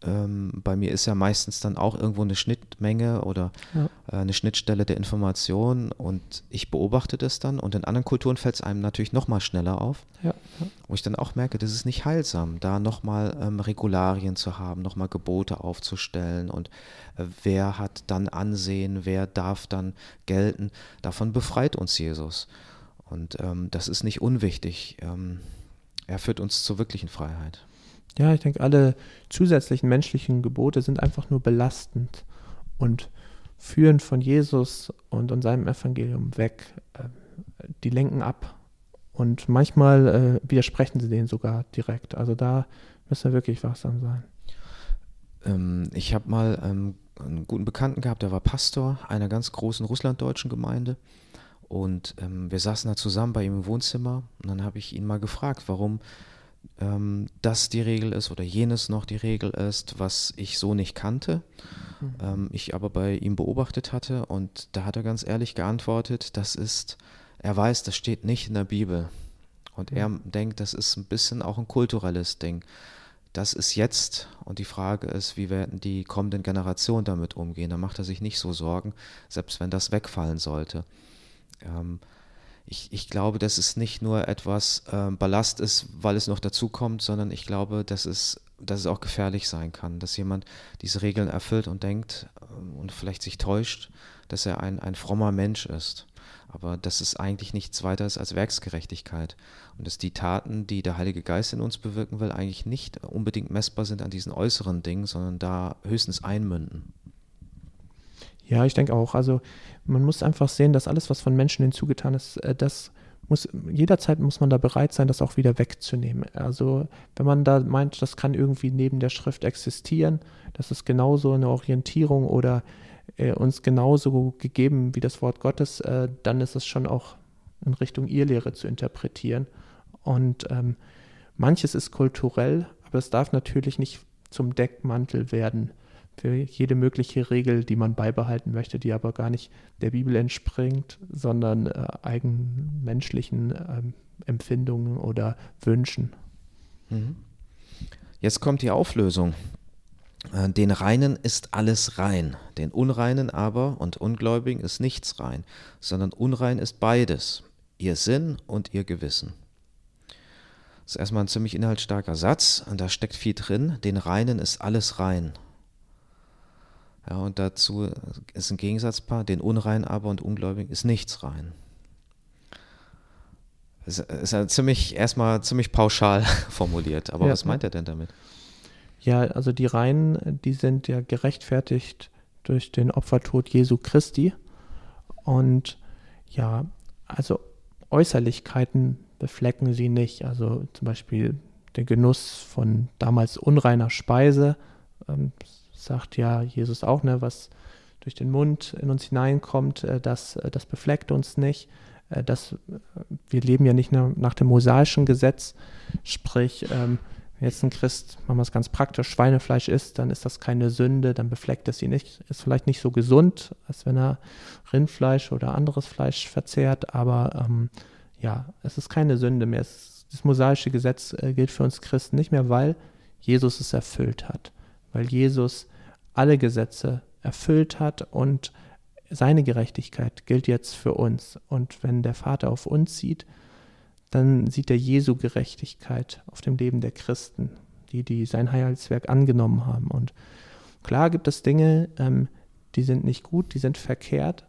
ähm, bei mir ist ja meistens dann auch irgendwo eine Schnittmenge oder ja. äh, eine Schnittstelle der Information und ich beobachte das dann und in anderen Kulturen fällt es einem natürlich nochmal schneller auf, ja, ja. wo ich dann auch merke, das ist nicht heilsam, da nochmal ähm, Regularien zu haben, nochmal Gebote aufzustellen und äh, wer hat dann Ansehen, wer darf dann gelten, davon befreit uns Jesus und ähm, das ist nicht unwichtig. Ähm, er führt uns zur wirklichen Freiheit. Ja, ich denke, alle zusätzlichen menschlichen Gebote sind einfach nur belastend und führen von Jesus und, und seinem Evangelium weg. Äh, die lenken ab. Und manchmal äh, widersprechen sie denen sogar direkt. Also da müssen wir wirklich wachsam sein. Ähm, ich habe mal ähm, einen guten Bekannten gehabt, der war Pastor einer ganz großen russlanddeutschen Gemeinde. Und ähm, wir saßen da zusammen bei ihm im Wohnzimmer und dann habe ich ihn mal gefragt, warum ähm, das die Regel ist oder jenes noch die Regel ist, was ich so nicht kannte, mhm. ähm, ich aber bei ihm beobachtet hatte. Und da hat er ganz ehrlich geantwortet, das ist, er weiß, das steht nicht in der Bibel. Und mhm. er denkt, das ist ein bisschen auch ein kulturelles Ding. Das ist jetzt und die Frage ist, wie werden die kommenden Generationen damit umgehen? Da macht er sich nicht so Sorgen, selbst wenn das wegfallen sollte. Ähm, ich, ich glaube, dass es nicht nur etwas äh, Ballast ist, weil es noch dazukommt, sondern ich glaube, dass es, dass es auch gefährlich sein kann, dass jemand diese Regeln erfüllt und denkt äh, und vielleicht sich täuscht, dass er ein, ein frommer Mensch ist. Aber dass es eigentlich nichts weiter ist als Werksgerechtigkeit. Und dass die Taten, die der Heilige Geist in uns bewirken will, eigentlich nicht unbedingt messbar sind an diesen äußeren Dingen, sondern da höchstens einmünden. Ja, ich denke auch. Also man muss einfach sehen, dass alles, was von Menschen hinzugetan ist, äh, das muss, jederzeit muss man da bereit sein, das auch wieder wegzunehmen. Also wenn man da meint, das kann irgendwie neben der Schrift existieren, das ist genauso eine Orientierung oder äh, uns genauso gegeben wie das Wort Gottes, äh, dann ist es schon auch in Richtung Irrlehre zu interpretieren. Und ähm, manches ist kulturell, aber es darf natürlich nicht zum Deckmantel werden für jede mögliche Regel, die man beibehalten möchte, die aber gar nicht der Bibel entspringt, sondern äh, eigenmenschlichen äh, Empfindungen oder Wünschen. Mhm. Jetzt kommt die Auflösung. Äh, den Reinen ist alles rein, den Unreinen aber und Ungläubigen ist nichts rein, sondern unrein ist beides, ihr Sinn und ihr Gewissen. Das ist erstmal ein ziemlich inhaltsstarker Satz und da steckt viel drin. Den Reinen ist alles rein. Ja, und dazu ist ein Gegensatzpaar, den Unrein aber und Ungläubigen ist nichts rein. Das ist ja ziemlich, erstmal ziemlich pauschal formuliert, aber ja, was meint er denn damit? Ja, also die Reinen, die sind ja gerechtfertigt durch den Opfertod Jesu Christi. Und ja, also Äußerlichkeiten beflecken sie nicht. Also zum Beispiel der Genuss von damals unreiner Speise, ähm, sagt ja Jesus auch, ne, was durch den Mund in uns hineinkommt, äh, das, äh, das befleckt uns nicht. Äh, das, wir leben ja nicht nach dem mosaischen Gesetz, sprich, ähm, wenn jetzt ein Christ, machen wir es ganz praktisch, Schweinefleisch isst, dann ist das keine Sünde, dann befleckt es ihn nicht, ist vielleicht nicht so gesund, als wenn er Rindfleisch oder anderes Fleisch verzehrt, aber ähm, ja, es ist keine Sünde mehr. Es, das mosaische Gesetz äh, gilt für uns Christen nicht mehr, weil Jesus es erfüllt hat weil Jesus alle Gesetze erfüllt hat und seine Gerechtigkeit gilt jetzt für uns. Und wenn der Vater auf uns sieht, dann sieht er Jesu Gerechtigkeit auf dem Leben der Christen, die, die sein Heilswerk angenommen haben. Und klar gibt es Dinge, ähm, die sind nicht gut, die sind verkehrt,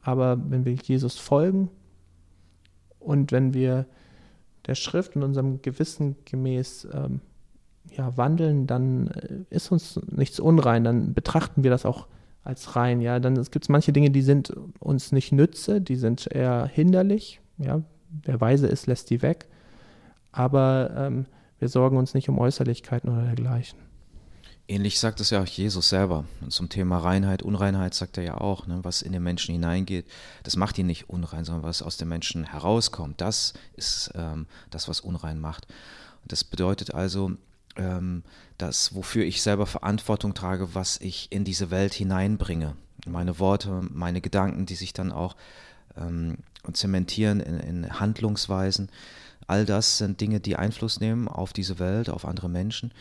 aber wenn wir Jesus folgen und wenn wir der Schrift und unserem Gewissen gemäß ähm, ja, wandeln, dann äh, ist uns nichts unrein, dann betrachten wir das auch als rein. Ja, dann es gibt manche Dinge, die sind uns nicht nütze, die sind eher hinderlich. Ja, wer weise ist, lässt die weg. Aber ähm, wir sorgen uns nicht um Äußerlichkeiten oder dergleichen. Ähnlich sagt es ja auch Jesus selber. Und zum Thema Reinheit, Unreinheit sagt er ja auch, ne, was in den Menschen hineingeht, das macht ihn nicht unrein, sondern was aus den Menschen herauskommt, das ist ähm, das, was unrein macht. Und das bedeutet also, ähm, das, wofür ich selber Verantwortung trage, was ich in diese Welt hineinbringe. Meine Worte, meine Gedanken, die sich dann auch ähm, zementieren in, in Handlungsweisen. All das sind Dinge, die Einfluss nehmen auf diese Welt, auf andere Menschen.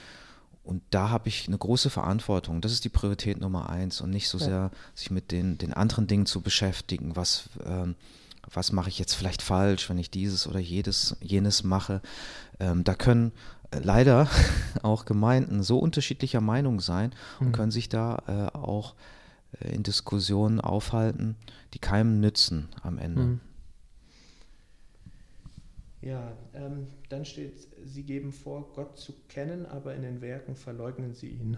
Und da habe ich eine große Verantwortung. Das ist die Priorität Nummer eins und nicht so sehr sich mit den, den anderen Dingen zu beschäftigen. Was, ähm, was mache ich jetzt vielleicht falsch, wenn ich dieses oder jedes, jenes mache? Ähm, da können leider auch Gemeinden so unterschiedlicher Meinung sein und mhm. können sich da äh, auch äh, in Diskussionen aufhalten, die keinem nützen am Ende. Mhm. Ja, ähm, dann steht, sie geben vor, Gott zu kennen, aber in den Werken verleugnen sie ihn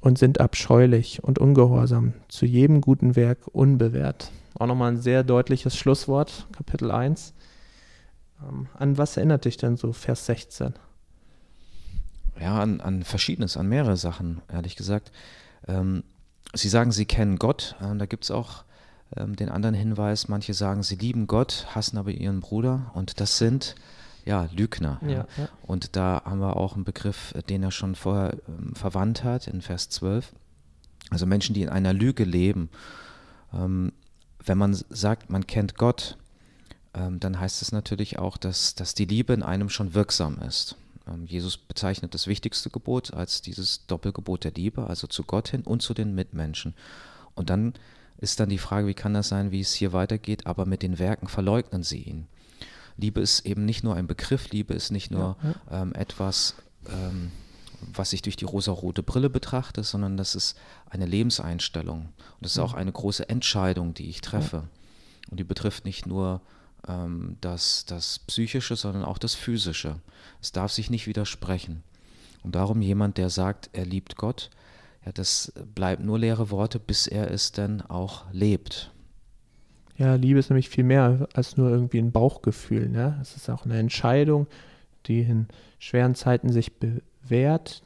und sind abscheulich und ungehorsam, zu jedem guten Werk unbewährt. Auch nochmal ein sehr deutliches Schlusswort, Kapitel 1. Ähm, an was erinnert dich denn so Vers 16? Ja, an, an Verschiedenes, an mehrere Sachen, ehrlich gesagt. Ähm, sie sagen, sie kennen Gott. Ähm, da gibt es auch ähm, den anderen Hinweis, manche sagen, sie lieben Gott, hassen aber ihren Bruder. Und das sind ja Lügner. Ja, ja. Und da haben wir auch einen Begriff, den er schon vorher ähm, verwandt hat, in Vers 12. Also Menschen, die in einer Lüge leben. Ähm, wenn man sagt, man kennt Gott, ähm, dann heißt es natürlich auch, dass, dass die Liebe in einem schon wirksam ist. Ähm, Jesus bezeichnet das wichtigste Gebot als dieses Doppelgebot der Liebe, also zu Gott hin und zu den Mitmenschen. Und dann ist dann die Frage, wie kann das sein, wie es hier weitergeht, aber mit den Werken verleugnen sie ihn. Liebe ist eben nicht nur ein Begriff, Liebe ist nicht nur ja. Ähm, etwas, ähm, was ich durch die rosa-rote Brille betrachte, sondern das ist eine Lebenseinstellung. Und das ist auch eine große Entscheidung, die ich treffe. Und die betrifft nicht nur ähm, das, das Psychische, sondern auch das Physische. Es darf sich nicht widersprechen. Und darum jemand, der sagt, er liebt Gott, ja, das bleibt nur leere Worte, bis er es dann auch lebt. Ja, Liebe ist nämlich viel mehr als nur irgendwie ein Bauchgefühl. Ne? Es ist auch eine Entscheidung, die in schweren Zeiten sich bewährt.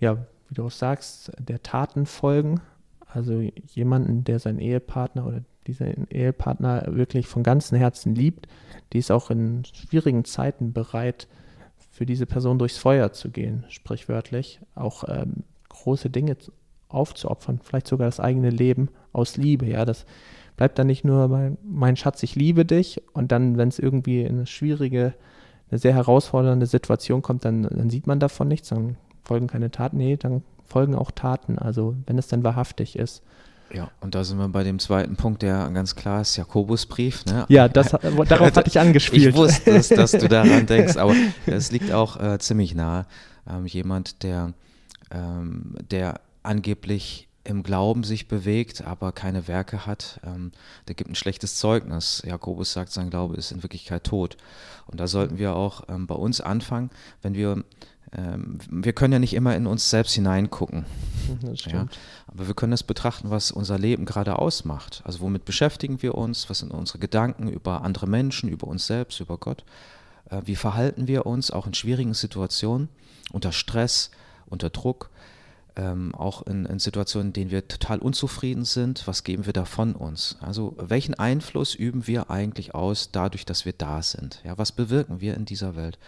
Ja, wie du auch sagst, der Taten folgen. Also jemanden, der seinen Ehepartner oder diesen Ehepartner wirklich von ganzem Herzen liebt, die ist auch in schwierigen Zeiten bereit, für diese Person durchs Feuer zu gehen, sprichwörtlich, auch ähm, große Dinge aufzuopfern, vielleicht sogar das eigene Leben aus Liebe. Ja, das bleibt dann nicht nur bei, mein Schatz, ich liebe dich und dann, wenn es irgendwie in eine schwierige, eine sehr herausfordernde Situation kommt, dann, dann sieht man davon nichts, dann folgen keine Taten. Nee, dann folgen auch Taten, also wenn es dann wahrhaftig ist. Ja, und da sind wir bei dem zweiten Punkt, der ganz klar ist, Jakobusbrief. Ne? Ja, das, darauf hatte ich angespielt. Ich wusste es, dass du daran denkst, aber es liegt auch äh, ziemlich nahe. Ähm, jemand, der, ähm, der angeblich im Glauben sich bewegt, aber keine Werke hat, ähm, der gibt ein schlechtes Zeugnis. Jakobus sagt, sein Glaube ist in Wirklichkeit tot. Und da sollten wir auch ähm, bei uns anfangen, wenn wir ähm, wir können ja nicht immer in uns selbst hineingucken. Ja? Aber wir können das betrachten, was unser Leben gerade ausmacht. Also womit beschäftigen wir uns? Was sind unsere Gedanken über andere Menschen, über uns selbst, über Gott? Äh, wie verhalten wir uns auch in schwierigen Situationen, unter Stress, unter Druck? Ähm, auch in, in, Situationen, in denen wir total unzufrieden sind, was geben wir da von uns? Also welchen Einfluss üben wir eigentlich aus dadurch, dass wir da sind? Ja, was bewirken wir in dieser Welt?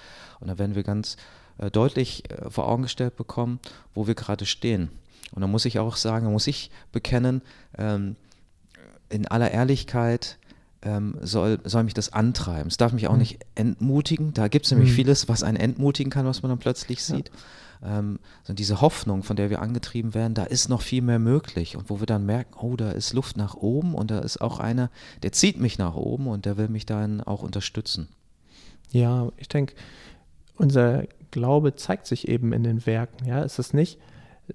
Und da werden wir ganz äh, deutlich äh, vor Augen gestellt bekommen, wo wir gerade stehen. Und da muss ich auch sagen, da muss ich bekennen, ähm, in aller Ehrlichkeit ähm, soll, soll mich das antreiben. Es darf mich auch mhm. nicht entmutigen. Da gibt es nämlich mhm. vieles, was einen entmutigen kann, was man dann plötzlich sieht. Ja. Ähm, so diese Hoffnung, von der wir angetrieben werden, da ist noch viel mehr möglich. Und wo wir dann merken, oh, da ist Luft nach oben und da ist auch einer, der zieht mich nach oben und der will mich dann auch unterstützen. Ja, ich denke, unser Glaube zeigt sich eben in den Werken. Ja, es ist nicht,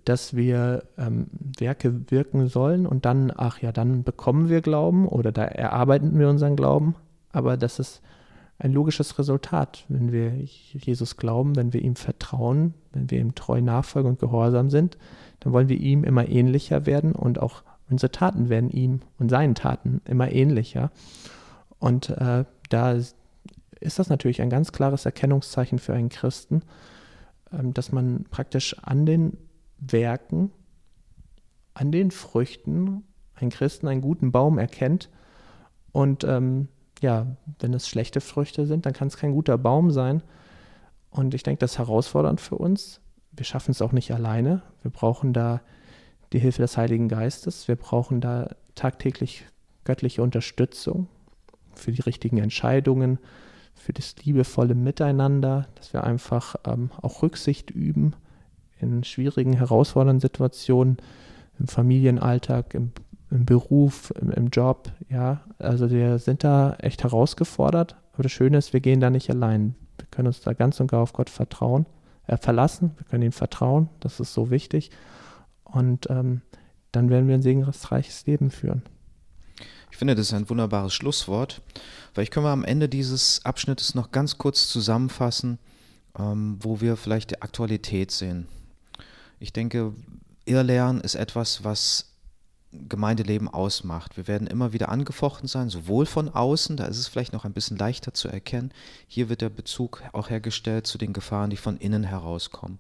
dass wir ähm, Werke wirken sollen und dann, ach ja, dann bekommen wir Glauben oder da erarbeiten wir unseren Glauben, aber das ist ein logisches Resultat, wenn wir Jesus glauben, wenn wir ihm vertrauen, wenn wir ihm treu nachfolgen und gehorsam sind, dann wollen wir ihm immer ähnlicher werden und auch unsere Taten werden ihm und seinen Taten immer ähnlicher. Und äh, da ist das natürlich ein ganz klares Erkennungszeichen für einen Christen, ähm, dass man praktisch an den Werken, an den Früchten einen Christen einen guten Baum erkennt. Und ähm, ja, wenn es schlechte Früchte sind, dann kann es kein guter Baum sein. Und ich denke, das ist herausfordernd für uns. Wir schaffen es auch nicht alleine. Wir brauchen da die Hilfe des Heiligen Geistes. Wir brauchen da tagtäglich göttliche Unterstützung für die richtigen Entscheidungen, für das liebevolle Miteinander, dass wir einfach ähm, auch Rücksicht üben in schwierigen, herausfordernden Situationen, im Familienalltag, im, im Beruf, im, im, Job. Ja, also wir sind da echt herausgefordert. Aber das Schöne ist, wir gehen da nicht allein. Wir können uns da ganz und gar auf Gott vertrauen, äh, verlassen. Wir können ihm vertrauen. Das ist so wichtig. Und ähm, dann werden wir ein segensreiches Leben führen finde, das ist ein wunderbares Schlusswort. Vielleicht können wir am Ende dieses Abschnittes noch ganz kurz zusammenfassen, ähm, wo wir vielleicht die Aktualität sehen. Ich denke, Irrlehren ist etwas, was Gemeindeleben ausmacht. Wir werden immer wieder angefochten sein, sowohl von außen, da ist es vielleicht noch ein bisschen leichter zu erkennen. Hier wird der Bezug auch hergestellt zu den Gefahren, die von innen herauskommen.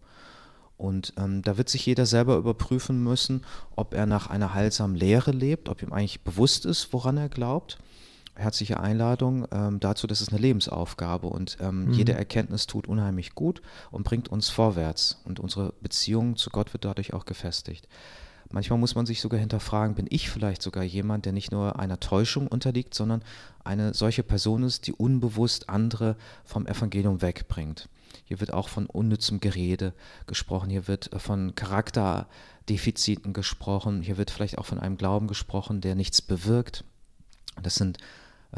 Und ähm, da wird sich jeder selber überprüfen müssen, ob er nach einer heilsamen Lehre lebt, ob ihm eigentlich bewusst ist, woran er glaubt. Herzliche Einladung ähm, dazu, das ist eine Lebensaufgabe und ähm, mhm. jede Erkenntnis tut unheimlich gut und bringt uns vorwärts und unsere Beziehung zu Gott wird dadurch auch gefestigt. Manchmal muss man sich sogar hinterfragen, bin ich vielleicht sogar jemand, der nicht nur einer Täuschung unterliegt, sondern eine solche Person ist, die unbewusst andere vom Evangelium wegbringt. Hier wird auch von unnützem Gerede gesprochen, hier wird von Charakterdefiziten gesprochen, hier wird vielleicht auch von einem Glauben gesprochen, der nichts bewirkt. Das sind, äh,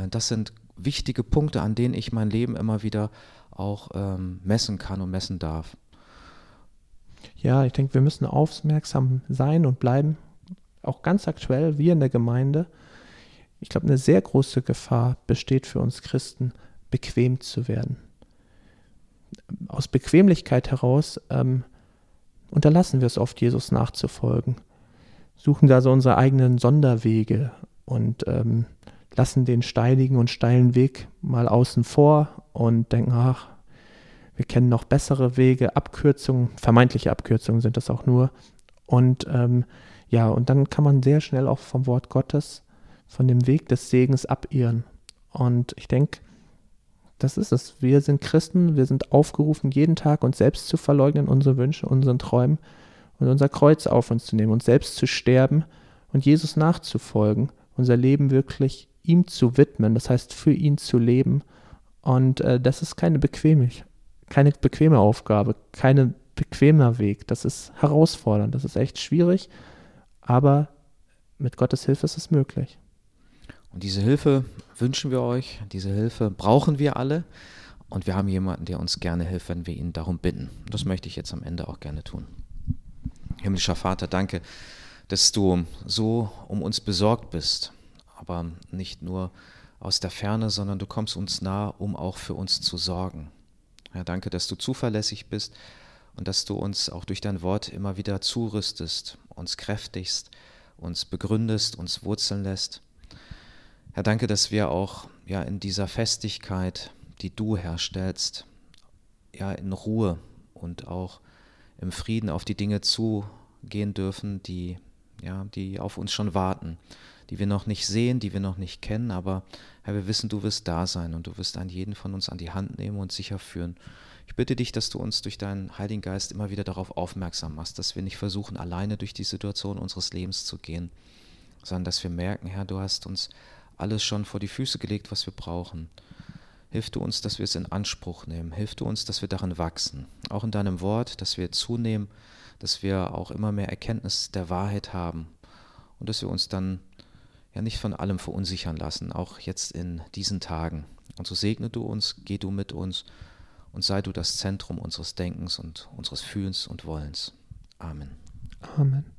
das sind wichtige Punkte, an denen ich mein Leben immer wieder auch ähm, messen kann und messen darf. Ja, ich denke, wir müssen aufmerksam sein und bleiben. Auch ganz aktuell, wir in der Gemeinde. Ich glaube, eine sehr große Gefahr besteht für uns Christen, bequem zu werden. Aus Bequemlichkeit heraus ähm, unterlassen wir es oft, Jesus nachzufolgen. Suchen da so unsere eigenen Sonderwege und ähm, lassen den steinigen und steilen Weg mal außen vor und denken, ach, wir kennen noch bessere Wege, Abkürzungen, vermeintliche Abkürzungen sind das auch nur. Und ähm, ja, und dann kann man sehr schnell auch vom Wort Gottes, von dem Weg des Segens abirren. Und ich denke, das ist es. Wir sind Christen, wir sind aufgerufen, jeden Tag uns selbst zu verleugnen, unsere Wünsche, unseren Träumen und unser Kreuz auf uns zu nehmen, uns selbst zu sterben und Jesus nachzufolgen, unser Leben wirklich ihm zu widmen, das heißt für ihn zu leben. Und äh, das ist keine Bequemlichkeit keine bequeme Aufgabe, kein bequemer Weg. Das ist herausfordernd, das ist echt schwierig, aber mit Gottes Hilfe ist es möglich. Und diese Hilfe wünschen wir euch, diese Hilfe brauchen wir alle. Und wir haben jemanden, der uns gerne hilft, wenn wir ihn darum bitten. Das möchte ich jetzt am Ende auch gerne tun. Himmlischer Vater, danke, dass du so um uns besorgt bist, aber nicht nur aus der Ferne, sondern du kommst uns nah, um auch für uns zu sorgen. Ja, danke, dass du zuverlässig bist und dass du uns auch durch dein Wort immer wieder zurüstest, uns kräftigst, uns begründest, uns wurzeln lässt. Herr, danke, dass wir auch ja in dieser Festigkeit, die du herstellst, ja in Ruhe und auch im Frieden auf die Dinge zugehen dürfen, die ja, die auf uns schon warten, die wir noch nicht sehen, die wir noch nicht kennen, aber Herr, wir wissen, du wirst da sein und du wirst einen jeden von uns an die Hand nehmen und sicher führen. Ich bitte dich, dass du uns durch deinen Heiligen Geist immer wieder darauf aufmerksam machst, dass wir nicht versuchen, alleine durch die Situation unseres Lebens zu gehen, sondern dass wir merken, Herr, du hast uns alles schon vor die Füße gelegt, was wir brauchen. Hilf du uns, dass wir es in Anspruch nehmen. Hilf du uns, dass wir darin wachsen. Auch in deinem Wort, dass wir zunehmen, dass wir auch immer mehr Erkenntnis der Wahrheit haben und dass wir uns dann ja nicht von allem verunsichern lassen, auch jetzt in diesen Tagen. Und so segne du uns, geh du mit uns und sei du das Zentrum unseres Denkens und unseres Fühlens und Wollens. Amen. Amen.